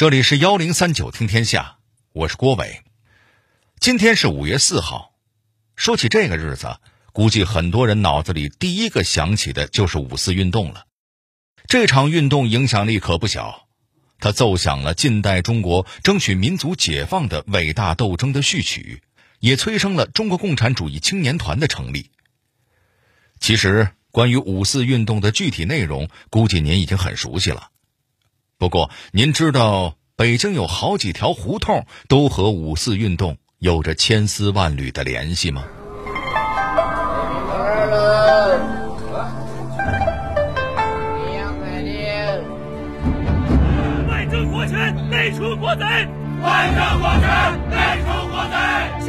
这里是幺零三九听天下，我是郭伟。今天是五月四号，说起这个日子，估计很多人脑子里第一个想起的就是五四运动了。这场运动影响力可不小，它奏响了近代中国争取民族解放的伟大斗争的序曲，也催生了中国共产主义青年团的成立。其实，关于五四运动的具体内容，估计您已经很熟悉了。不过，您知道北京有好几条胡同都和五四运动有着千丝万缕的联系吗？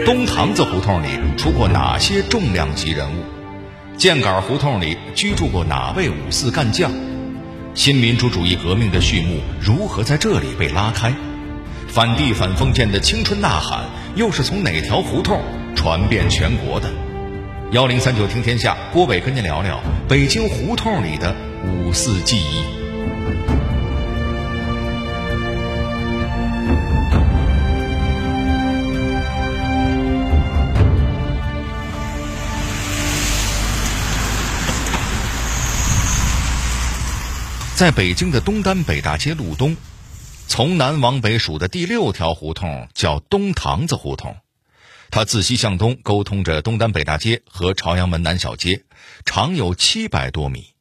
东堂子胡同里出过哪些重量级人物？箭杆胡同里居住过哪位五四干将？新民主主义革命的序幕如何在这里被拉开？反帝反封建的青春呐喊又是从哪条胡同传遍全国的？幺零三九听天下，郭伟跟您聊聊北京胡同里的五四记忆。在北京的东单北大街路东，从南往北数的第六条胡同叫东堂子胡同，它自西向东沟通着东单北大街和朝阳门南小街，长有七百多米。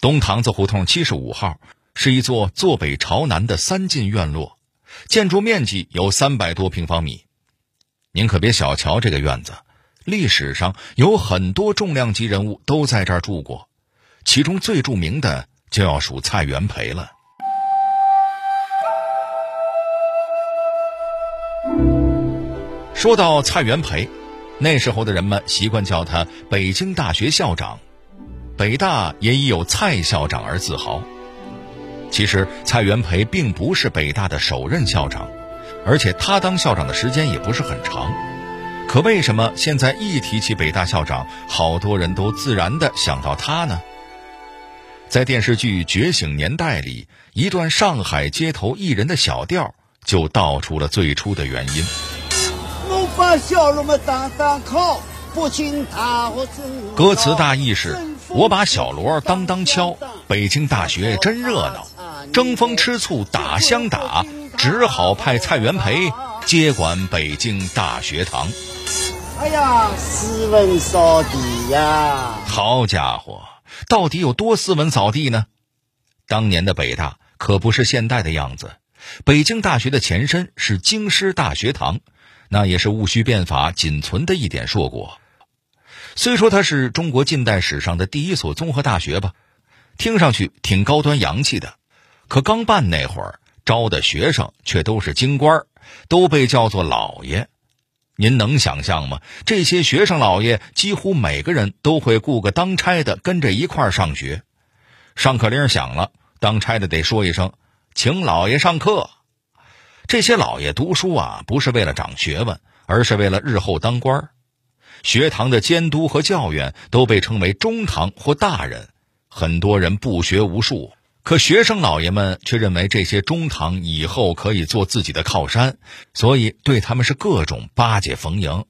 东堂子胡同七十五号是一座坐北朝南的三进院落，建筑面积有三百多平方米。您可别小瞧这个院子，历史上有很多重量级人物都在这儿住过，其中最著名的。就要数蔡元培了。说到蔡元培，那时候的人们习惯叫他北京大学校长，北大也以有蔡校长而自豪。其实蔡元培并不是北大的首任校长，而且他当校长的时间也不是很长。可为什么现在一提起北大校长，好多人都自然的想到他呢？在电视剧《觉醒年代》里，一段上海街头艺人的小调就道出了最初的原因。我把小罗们当当靠，不请他和歌词大意是：我把小锣当当敲，北京大学真热闹，争风吃醋打相打，只好派蔡元培接管北京大学堂。哎呀，斯文扫地呀！好家伙！到底有多斯文扫地呢？当年的北大可不是现代的样子。北京大学的前身是京师大学堂，那也是戊戌变法仅存的一点硕果。虽说它是中国近代史上的第一所综合大学吧，听上去挺高端洋气的。可刚办那会儿，招的学生却都是京官，都被叫做老爷。您能想象吗？这些学生老爷几乎每个人都会雇个当差的跟着一块儿上学。上课铃响了，当差的得说一声：“请老爷上课。”这些老爷读书啊，不是为了长学问，而是为了日后当官。学堂的监督和教员都被称为中堂或大人，很多人不学无术。可学生老爷们却认为这些中堂以后可以做自己的靠山，所以对他们是各种巴结逢迎。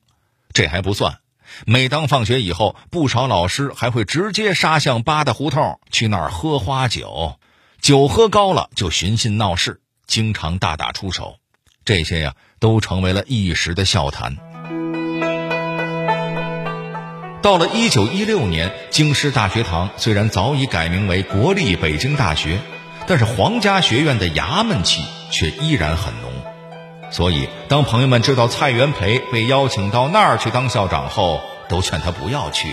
这还不算，每当放学以后，不少老师还会直接杀向八大胡同去那儿喝花酒，酒喝高了就寻衅闹事，经常大打出手。这些呀，都成为了一时的笑谈。到了一九一六年，京师大学堂虽然早已改名为国立北京大学，但是皇家学院的衙门气却依然很浓。所以，当朋友们知道蔡元培被邀请到那儿去当校长后，都劝他不要去，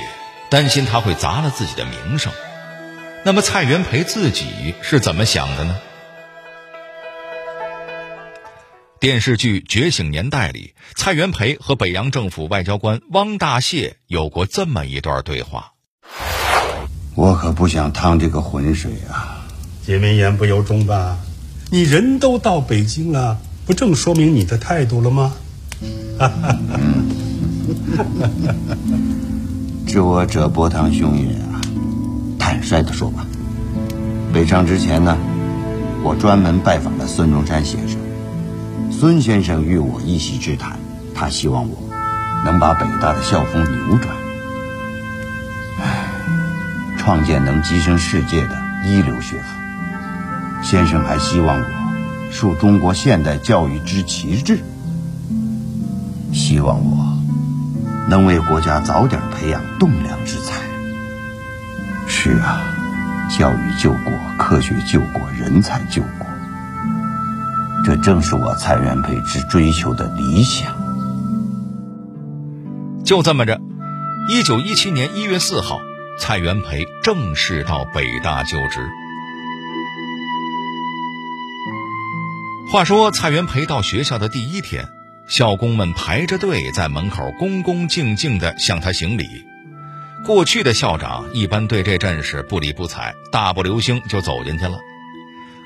担心他会砸了自己的名声。那么，蔡元培自己是怎么想的呢？电视剧《觉醒年代》里，蔡元培和北洋政府外交官汪大燮有过这么一段对话：“我可不想趟这个浑水啊！解民言不由衷吧？你人都到北京了，不正说明你的态度了吗？”哈哈哈哈知我者波涛汹涌啊！坦率的说吧，北上之前呢，我专门拜访了孙中山先生。孙先生与我一席之谈，他希望我能把北大的校风扭转，唉，创建能跻身世界的一流学府。先生还希望我树中国现代教育之旗帜，希望我能为国家早点培养栋梁之才。是啊，教育救国，科学救国，人才救国。这正是我蔡元培之追求的理想。就这么着，一九一七年一月四号，蔡元培正式到北大就职。话说，蔡元培到学校的第一天，校工们排着队在门口恭恭敬敬地向他行礼。过去的校长一般对这阵势不理不睬，大步流星就走进去了。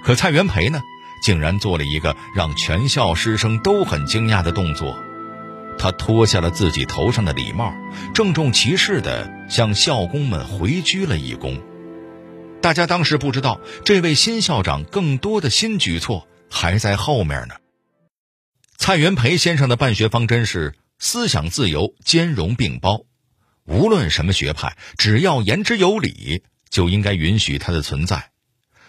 可蔡元培呢？竟然做了一个让全校师生都很惊讶的动作，他脱下了自己头上的礼帽，郑重其事地向校工们回鞠了一躬。大家当时不知道，这位新校长更多的新举措还在后面呢。蔡元培先生的办学方针是思想自由，兼容并包，无论什么学派，只要言之有理，就应该允许它的存在。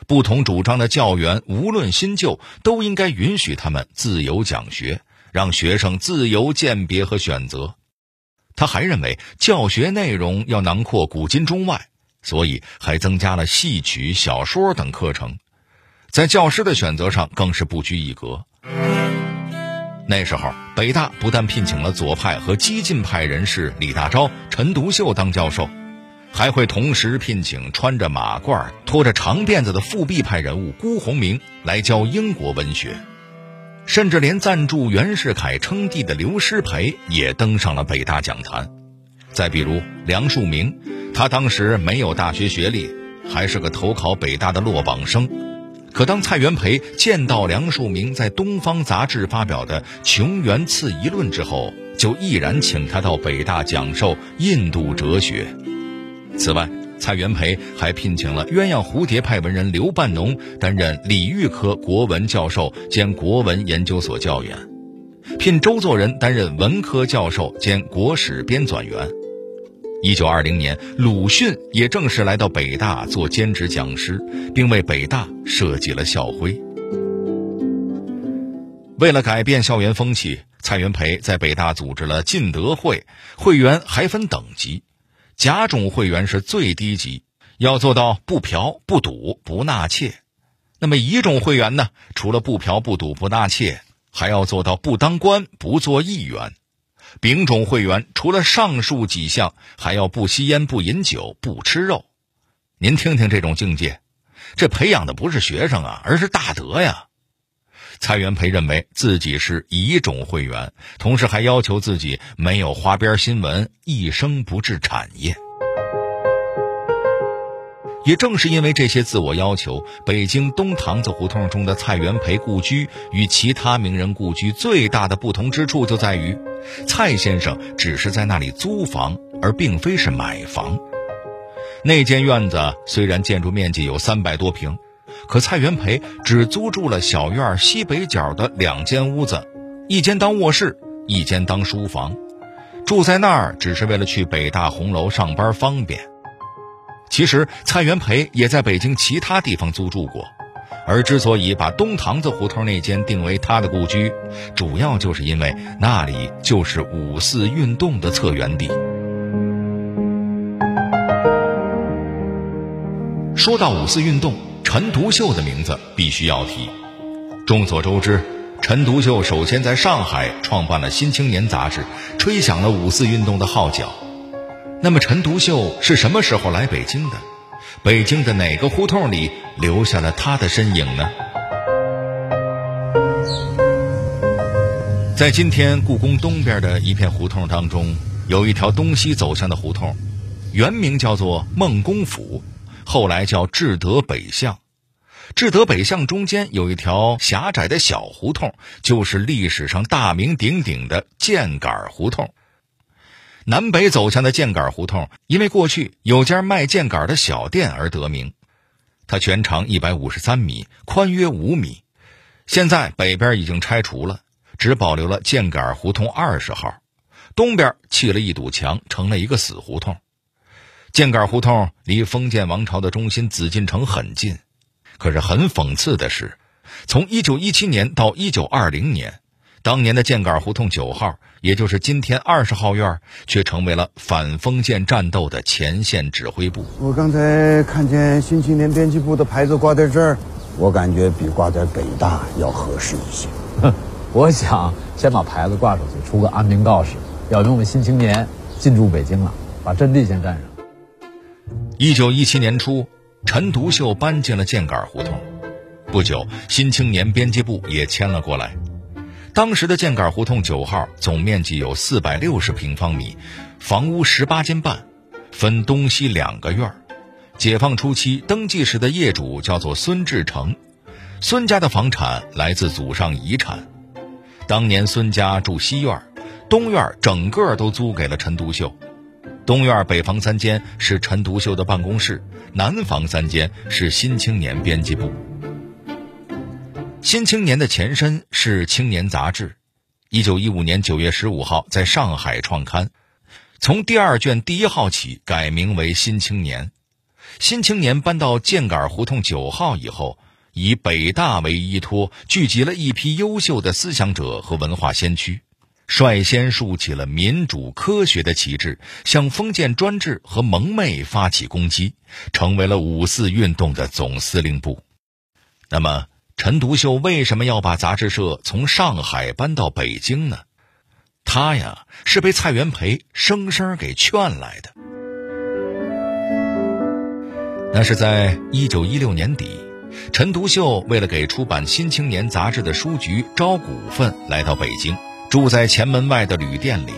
不同主张的教员，无论新旧，都应该允许他们自由讲学，让学生自由鉴别和选择。他还认为教学内容要囊括古今中外，所以还增加了戏曲、小说等课程。在教师的选择上更是不拘一格。那时候，北大不但聘请了左派和激进派人士李大钊、陈独秀当教授。还会同时聘请穿着马褂、拖着长辫子的复辟派人物辜鸿铭来教英国文学，甚至连赞助袁世凯称帝的刘师培也登上了北大讲坛。再比如梁漱溟，他当时没有大学学历，还是个投考北大的落榜生。可当蔡元培见到梁漱溟在《东方》杂志发表的《穷源次疑论》之后，就毅然请他到北大讲授印度哲学。此外，蔡元培还聘请了鸳鸯蝴蝶派文人刘半农担任礼育科国文教授兼国文研究所教员，聘周作人担任文科教授兼国史编纂员。一九二零年，鲁迅也正式来到北大做兼职讲师，并为北大设计了校徽。为了改变校园风气，蔡元培在北大组织了进德会，会员还分等级。甲种会员是最低级，要做到不嫖、不赌、不纳妾；那么乙种会员呢？除了不嫖、不赌、不纳妾，还要做到不当官、不做议员；丙种会员除了上述几项，还要不吸烟、不饮酒、不吃肉。您听听这种境界，这培养的不是学生啊，而是大德呀！蔡元培认为自己是乙种会员，同时还要求自己没有花边新闻，一生不置产业。也正是因为这些自我要求，北京东堂子胡同中的蔡元培故居与其他名人故居最大的不同之处就在于，蔡先生只是在那里租房，而并非是买房。那间院子虽然建筑面积有三百多平。可蔡元培只租住了小院西北角的两间屋子，一间当卧室，一间当书房。住在那儿只是为了去北大红楼上班方便。其实蔡元培也在北京其他地方租住过，而之所以把东堂子胡同那间定为他的故居，主要就是因为那里就是五四运动的策源地。说到五四运动。陈独秀的名字必须要提。众所周知，陈独秀首先在上海创办了《新青年》杂志，吹响了五四运动的号角。那么，陈独秀是什么时候来北京的？北京的哪个胡同里留下了他的身影呢？在今天故宫东边的一片胡同当中，有一条东西走向的胡同，原名叫做孟公府。后来叫志德北巷，志德北巷中间有一条狭窄的小胡同，就是历史上大名鼎鼎的箭杆胡同。南北走向的箭杆胡同，因为过去有家卖箭杆的小店而得名。它全长一百五十三米，宽约五米。现在北边已经拆除了，只保留了箭杆胡同二十号，东边砌了一堵墙，成了一个死胡同。箭杆胡同离封建王朝的中心紫禁城很近，可是很讽刺的是，从一九一七年到一九二零年，当年的箭杆胡同九号，也就是今天二十号院，却成为了反封建战斗的前线指挥部。我刚才看见《新青年》编辑部的牌子挂在这儿，我感觉比挂在北大要合适一些。哼，我想先把牌子挂出去，出个安民告示，表明我们《新青年》进驻北京了，把阵地先占上。一九一七年初，陈独秀搬进了箭杆胡同，不久，《新青年》编辑部也迁了过来。当时的箭杆胡同九号总面积有四百六十平方米，房屋十八间半，分东西两个院儿。解放初期，登记时的业主叫做孙志成，孙家的房产来自祖上遗产。当年孙家住西院，东院整个都租给了陈独秀。东院北房三间是陈独秀的办公室，南房三间是《新青年》编辑部。《新青年》的前身是《青年》杂志，一九一五年九月十五号在上海创刊，从第二卷第一号起改名为《新青年》。《新青年》搬到箭杆胡同九号以后，以北大为依托，聚集了一批优秀的思想者和文化先驱。率先竖起了民主科学的旗帜，向封建专制和蒙昧发起攻击，成为了五四运动的总司令部。那么，陈独秀为什么要把杂志社从上海搬到北京呢？他呀，是被蔡元培生生给劝来的。那是在一九一六年底，陈独秀为了给出版《新青年》杂志的书局招股份，来到北京。住在前门外的旅店里，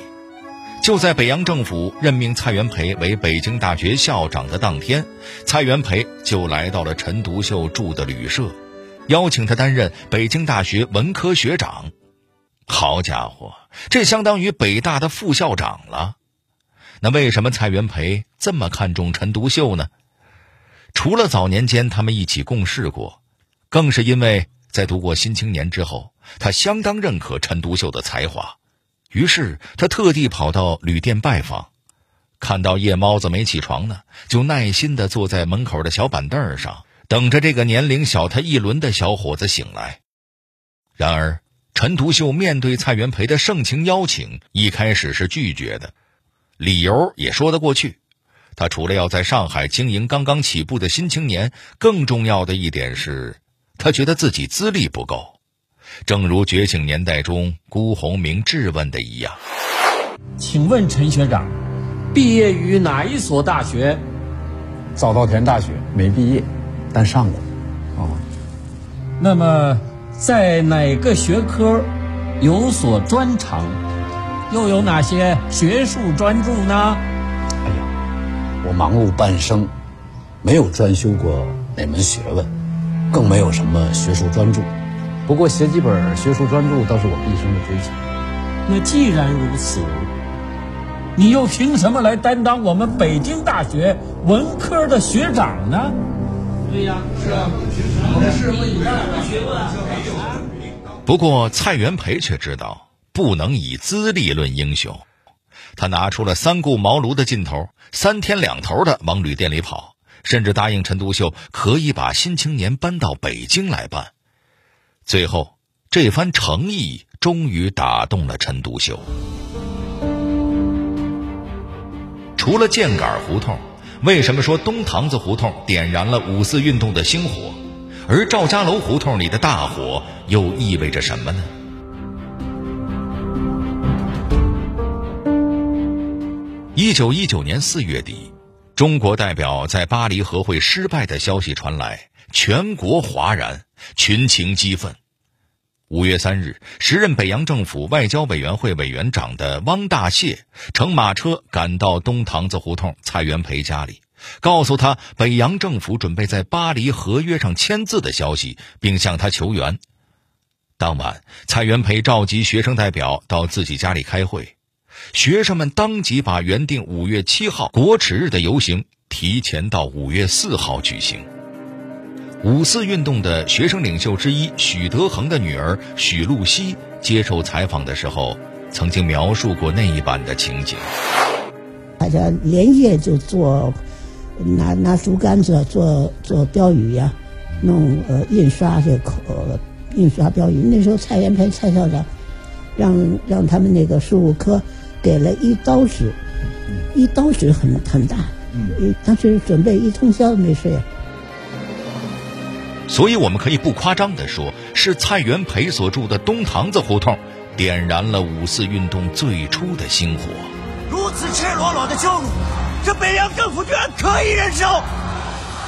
就在北洋政府任命蔡元培为北京大学校长的当天，蔡元培就来到了陈独秀住的旅社，邀请他担任北京大学文科学长。好家伙，这相当于北大的副校长了。那为什么蔡元培这么看重陈独秀呢？除了早年间他们一起共事过，更是因为。在读过《新青年》之后，他相当认可陈独秀的才华，于是他特地跑到旅店拜访。看到夜猫子没起床呢，就耐心地坐在门口的小板凳上，等着这个年龄小他一轮的小伙子醒来。然而，陈独秀面对蔡元培的盛情邀请，一开始是拒绝的，理由也说得过去。他除了要在上海经营刚刚起步的《新青年》，更重要的一点是。他觉得自己资历不够，正如《觉醒年代》中辜鸿铭质问的一样：“请问陈学长，毕业于哪一所大学？”早稻田大学没毕业，但上过。哦，那么在哪个学科有所专长？又有哪些学术专著呢？哎呀，我忙碌半生，没有专修过哪门学问。更没有什么学术专著，不过写几本学术专著倒是我毕生的追求。那既然如此，你又凭什么来担当我们北京大学文科的学长呢？对呀，是啊，我们是以大学问。不过蔡元培却知道不能以资历论英雄，他拿出了三顾茅庐的劲头，三天两头的往旅店里跑。甚至答应陈独秀可以把《新青年》搬到北京来办。最后，这番诚意终于打动了陈独秀。除了箭杆胡同，为什么说东堂子胡同点燃了五四运动的星火，而赵家楼胡同里的大火又意味着什么呢？一九一九年四月底。中国代表在巴黎和会失败的消息传来，全国哗然，群情激愤。五月三日，时任北洋政府外交委员会委员长的汪大燮乘马车赶到东堂子胡同蔡元培家里，告诉他北洋政府准备在巴黎合约上签字的消息，并向他求援。当晚，蔡元培召集学生代表到自己家里开会。学生们当即把原定五月七号国耻日的游行提前到五月四号举行。五四运动的学生领袖之一许德衡的女儿许露西接受采访的时候，曾经描述过那一版的情景。大家连夜就做，拿拿竹竿子做做标语呀，弄呃印刷这口印刷标语。那时候蔡元培蔡校长让让他们那个事务科给了一刀纸，一刀纸很很大，嗯，当时准备一通宵没睡。所以我们可以不夸张地说，是蔡元培所住的东堂子胡同，点燃了五四运动最初的星火。如此赤裸裸的羞辱，这北洋政府居然可以忍受？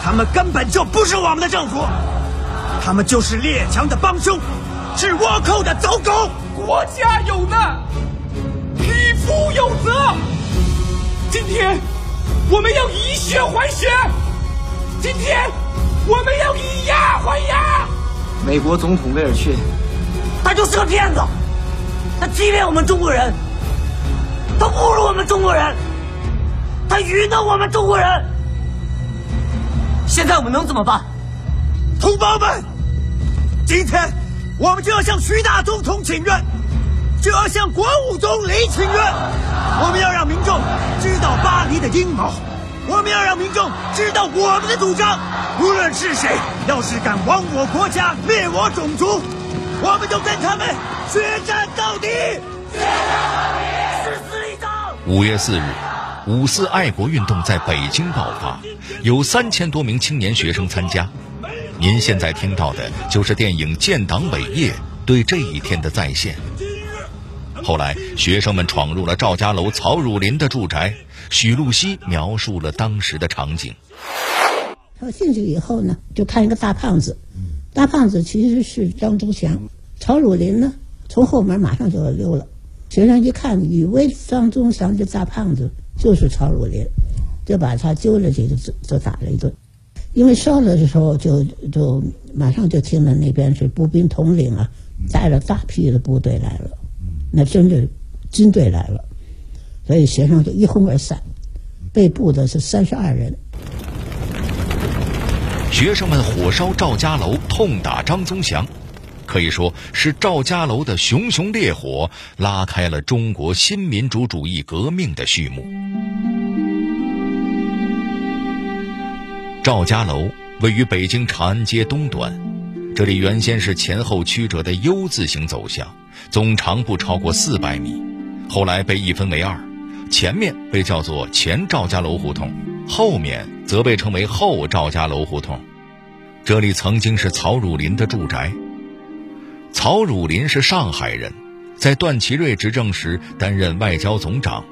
他们根本就不是我们的政府，他们就是列强的帮凶，是倭寇的走狗。国家有难，匹夫有责。今天，我们要以血还血。今天。我们要以牙还牙。美国总统威尔逊，他就是个骗子，他欺骗我们中国人，他侮辱我们中国人，他愚弄我们中国人。现在我们能怎么办？同胞们，今天我们就要向徐大总统请愿，就要向国务总理请愿，我们要让民众知道巴黎的阴谋。我们要让民众知道我们的主张，无论是谁，要是敢亡我国家、灭我种族，我们就跟他们决战到底，决战到底，誓死一战。五月四日，五四爱国运动在北京爆发，有三千多名青年学生参加。您现在听到的就是电影《建党伟业》对这一天的再现。后来，学生们闯入了赵家楼曹汝霖的住宅。许露西描述了当时的场景。他进去以后呢，就看一个大胖子，大胖子其实是张宗祥，曹汝霖呢从后门马上就要溜了。学生一看，以为张宗祥这大胖子就是曹汝霖，就把他揪着去就就打了一顿。因为烧了的时候，就就马上就听到那边是步兵统领啊，带了大批的部队来了，那真的军队来了。所以学生就一哄而散，被捕的是三十二人。学生们火烧赵家楼，痛打张宗祥，可以说是赵家楼的熊熊烈火拉开了中国新民主主义革命的序幕。赵家楼位于北京长安街东端，这里原先是前后曲折的 U 字形走向，总长不超过四百米，后来被一分为二。前面被叫做前赵家楼胡同，后面则被称为后赵家楼胡同。这里曾经是曹汝霖的住宅。曹汝霖是上海人，在段祺瑞执政时担任外交总长。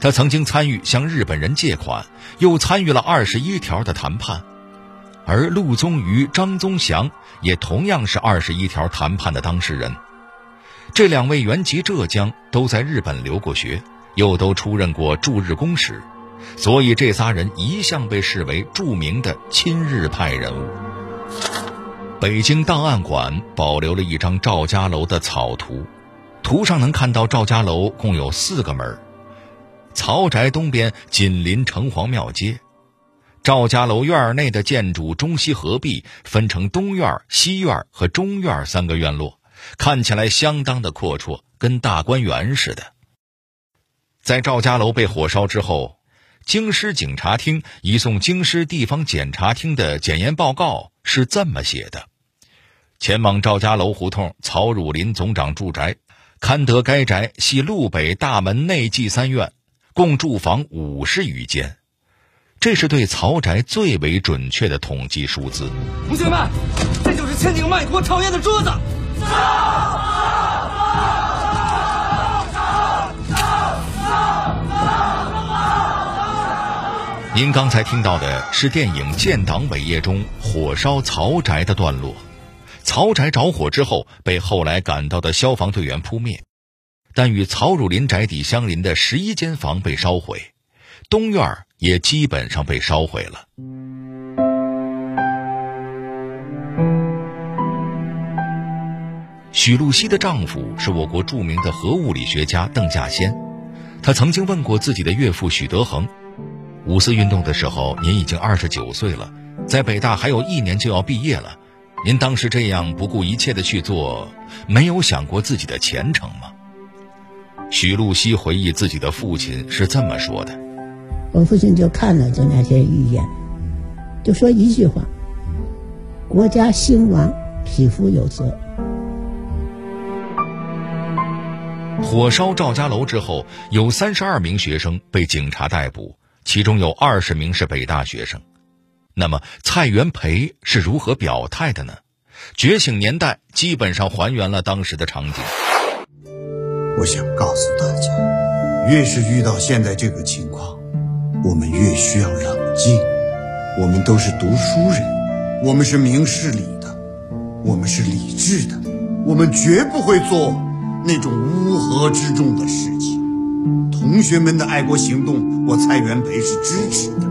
他曾经参与向日本人借款，又参与了二十一条的谈判。而陆宗舆、张宗祥也同样是二十一条谈判的当事人。这两位原籍浙江，都在日本留过学。又都出任过驻日公使，所以这仨人一向被视为著名的亲日派人物。北京档案馆保留了一张赵家楼的草图，图上能看到赵家楼共有四个门，曹宅东边紧邻城隍庙街，赵家楼院内的建筑中西合璧，分成东院、西院和中院三个院落，看起来相当的阔绰，跟大观园似的。在赵家楼被火烧之后，京师警察厅移送京师地方检察厅的检验报告是这么写的：前往赵家楼胡同曹汝霖总长住宅，勘得该宅系路北大门内记三院，共住房五十余间。这是对曹宅最为准确的统计数字。同学们，这就是千景卖国讨厌的桌子。您刚才听到的是电影《建党伟业》中火烧曹宅的段落。曹宅着火之后，被后来赶到的消防队员扑灭，但与曹汝霖宅邸相邻的十一间房被烧毁，东院也基本上被烧毁了。许露西的丈夫是我国著名的核物理学家邓稼先，他曾经问过自己的岳父许德衡。五四运动的时候，您已经二十九岁了，在北大还有一年就要毕业了，您当时这样不顾一切的去做，没有想过自己的前程吗？许露西回忆自己的父亲是这么说的：“我父亲就看了就那些预言，就说一句话：国家兴亡，匹夫有责。”火烧赵家楼之后，有三十二名学生被警察逮捕，其中有二十名是北大学生。那么蔡元培是如何表态的呢？觉醒年代基本上还原了当时的场景。我想告诉大家，越是遇到现在这个情况，我们越需要冷静。我们都是读书人，我们是明事理的，我们是理智的，我们绝不会做那种乌合之众的事情。同学们的爱国行动，我蔡元培是支持的。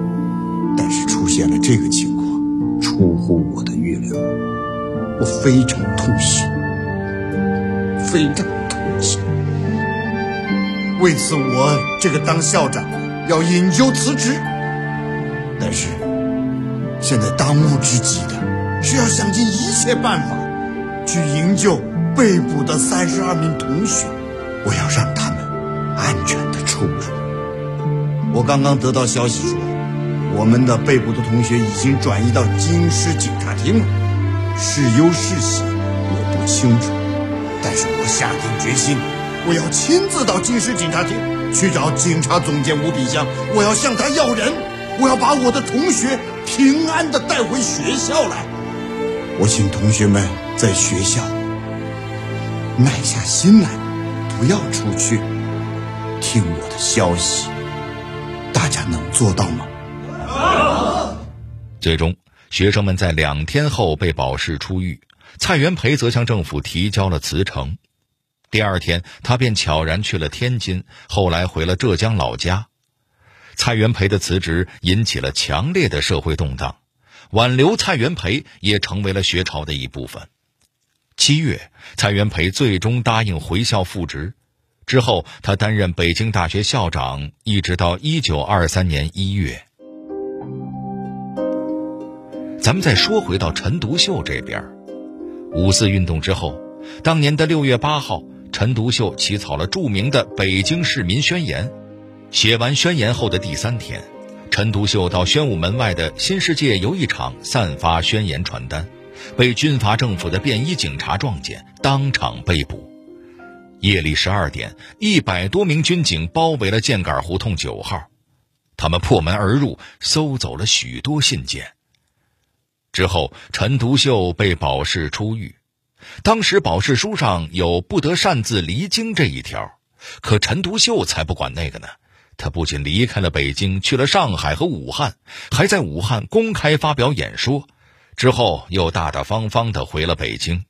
但是出现了这个情况，出乎我的预料，我非常痛心，非常痛心。为此，我这个当校长要引咎辞职。但是，现在当务之急的是要想尽一切办法去营救被捕的三十二名同学，我要让他们安全的出路。我刚刚得到消息说，我们的被捕的同学已经转移到京师警察厅了，是忧是喜我不清楚，但是我下定决心。我要亲自到京师警察厅去找警察总监吴炳湘，我要向他要人，我要把我的同学平安的带回学校来。我请同学们在学校耐下心来，不要出去，听我的消息。大家能做到吗？最终，学生们在两天后被保释出狱，蔡元培则向政府提交了辞呈。第二天，他便悄然去了天津，后来回了浙江老家。蔡元培的辞职引起了强烈的社会动荡，挽留蔡元培也成为了学潮的一部分。七月，蔡元培最终答应回校复职，之后他担任北京大学校长，一直到一九二三年一月。咱们再说回到陈独秀这边，五四运动之后，当年的六月八号。陈独秀起草了著名的《北京市民宣言》，写完宣言后的第三天，陈独秀到宣武门外的新世界游艺场散发宣言传单，被军阀政府的便衣警察撞见，当场被捕。夜里十二点，一百多名军警包围了箭杆胡同九号，他们破门而入，搜走了许多信件。之后，陈独秀被保释出狱。当时保释书上有不得擅自离京这一条，可陈独秀才不管那个呢。他不仅离开了北京，去了上海和武汉，还在武汉公开发表演说，之后又大大方方的回了北京。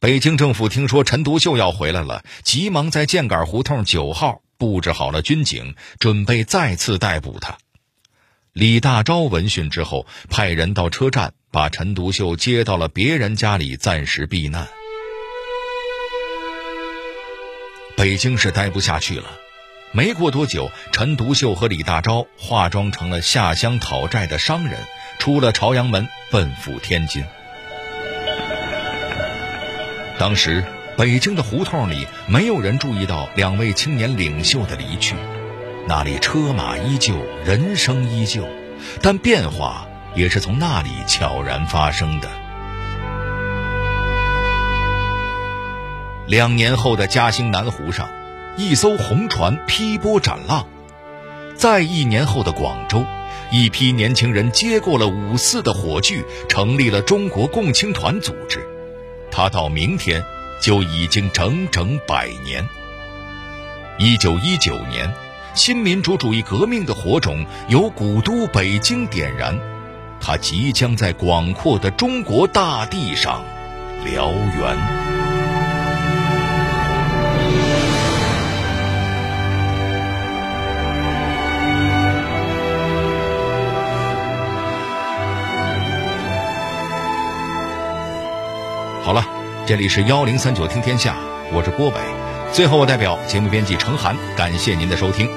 北京政府听说陈独秀要回来了，急忙在箭杆胡同九号布置好了军警，准备再次逮捕他。李大钊闻讯之后，派人到车站。把陈独秀接到了别人家里暂时避难。北京是待不下去了，没过多久，陈独秀和李大钊化妆成了下乡讨债的商人，出了朝阳门，奔赴天津。当时，北京的胡同里没有人注意到两位青年领袖的离去，那里车马依旧，人生依旧，但变化。也是从那里悄然发生的。两年后的嘉兴南湖上，一艘红船劈波斩浪；再一年后的广州，一批年轻人接过了五四的火炬，成立了中国共青团组织。他到明天就已经整整百年。一九一九年，新民主主义革命的火种由古都北京点燃。它即将在广阔的中国大地上燎原。好了，这里是幺零三九听天下，我是郭伟。最后，我代表节目编辑程涵，感谢您的收听。